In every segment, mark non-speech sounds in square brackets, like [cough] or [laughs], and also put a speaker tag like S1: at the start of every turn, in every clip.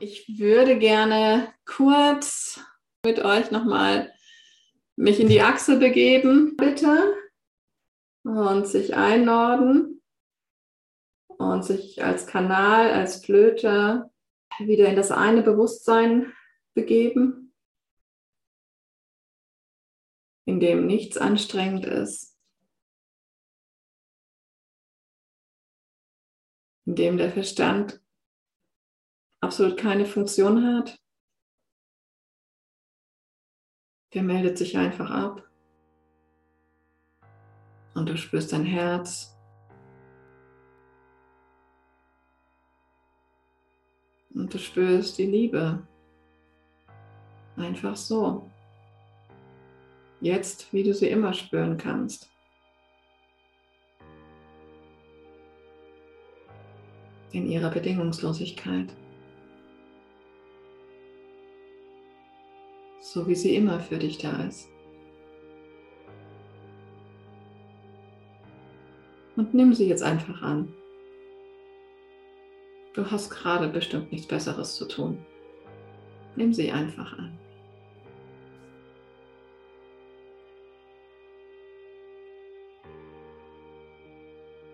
S1: Ich würde gerne kurz mit euch nochmal mich in die Achse begeben, bitte. Und sich einnorden und sich als Kanal, als Flöte wieder in das eine Bewusstsein begeben, in dem nichts anstrengend ist, in dem der Verstand absolut keine Funktion hat. Der meldet sich einfach ab. Und du spürst dein Herz. Und du spürst die Liebe. Einfach so. Jetzt, wie du sie immer spüren kannst. In ihrer Bedingungslosigkeit. So wie sie immer für dich da ist. Und nimm sie jetzt einfach an. Du hast gerade bestimmt nichts Besseres zu tun. Nimm sie einfach an.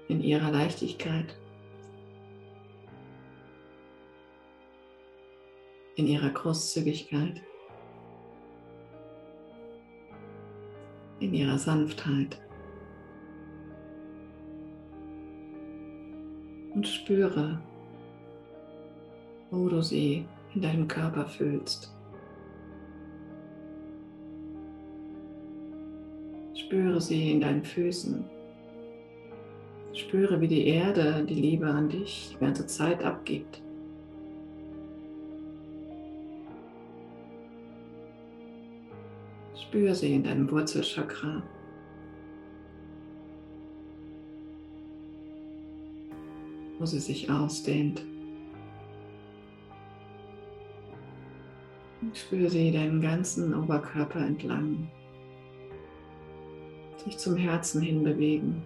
S1: In ihrer Leichtigkeit. In ihrer Großzügigkeit. In ihrer Sanftheit. und spüre, wo du sie in deinem Körper fühlst. Spüre sie in deinen Füßen. Spüre, wie die Erde die Liebe an dich die ganze Zeit abgibt. Spüre sie in deinem Wurzelchakra. wo sie sich ausdehnt. Und spüre sie deinen ganzen Oberkörper entlang, sich zum Herzen hin bewegen.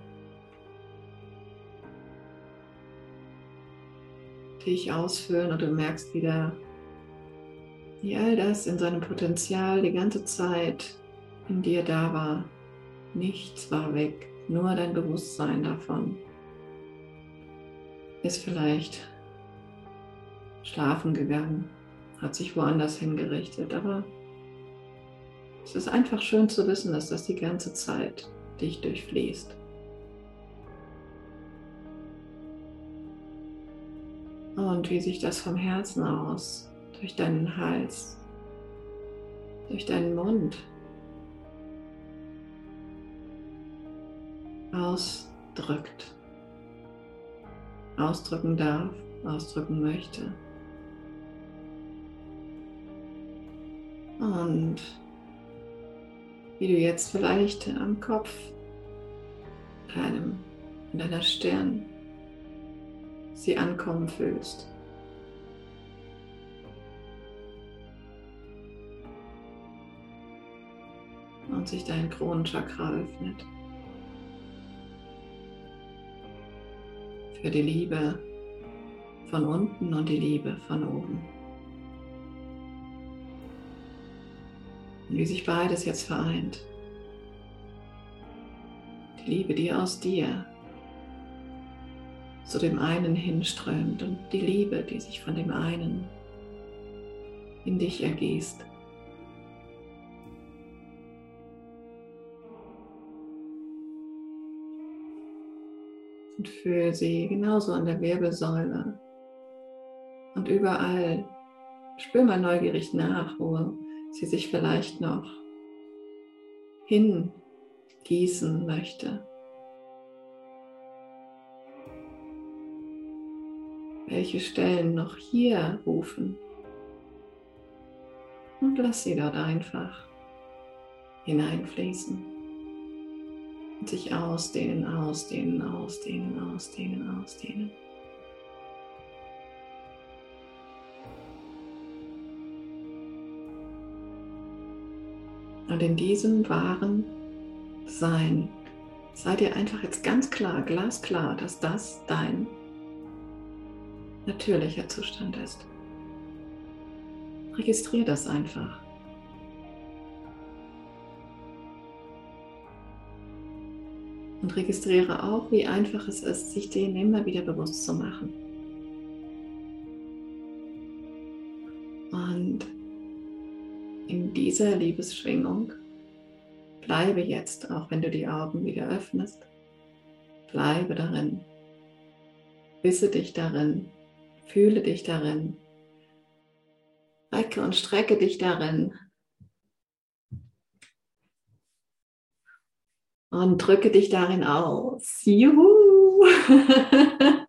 S1: Dich ausführen und du merkst wieder, wie all das in seinem Potenzial die ganze Zeit in dir da war. Nichts war weg, nur dein Bewusstsein davon ist vielleicht schlafen gegangen, hat sich woanders hingerichtet, aber es ist einfach schön zu wissen, dass das die ganze Zeit dich durchfließt. Und wie sich das vom Herzen aus, durch deinen Hals, durch deinen Mund ausdrückt ausdrücken darf, ausdrücken möchte. Und wie du jetzt vielleicht am Kopf, deinem, in deiner Stirn sie ankommen fühlst. Und sich dein Kronenchakra öffnet. für die Liebe von unten und die Liebe von oben. Und wie sich beides jetzt vereint. Die Liebe, die aus dir zu dem einen hinströmt und die Liebe, die sich von dem einen in dich ergießt. Und fühle sie genauso an der Wirbelsäule und überall. Spür mal neugierig nach, wo sie sich vielleicht noch hingießen möchte. Welche Stellen noch hier rufen. Und lass sie dort einfach hineinfließen. Und sich ausdehnen, ausdehnen, ausdehnen, ausdehnen, ausdehnen. Und in diesem wahren Sein sei dir einfach jetzt ganz klar, glasklar, dass das dein natürlicher Zustand ist. Registriere das einfach. Und registriere auch, wie einfach es ist, sich den immer wieder bewusst zu machen. Und in dieser Liebesschwingung bleibe jetzt, auch wenn du die Augen wieder öffnest, bleibe darin. Wisse dich darin, fühle dich darin, recke und strecke dich darin. Und drücke dich darin aus. Juhu! [laughs]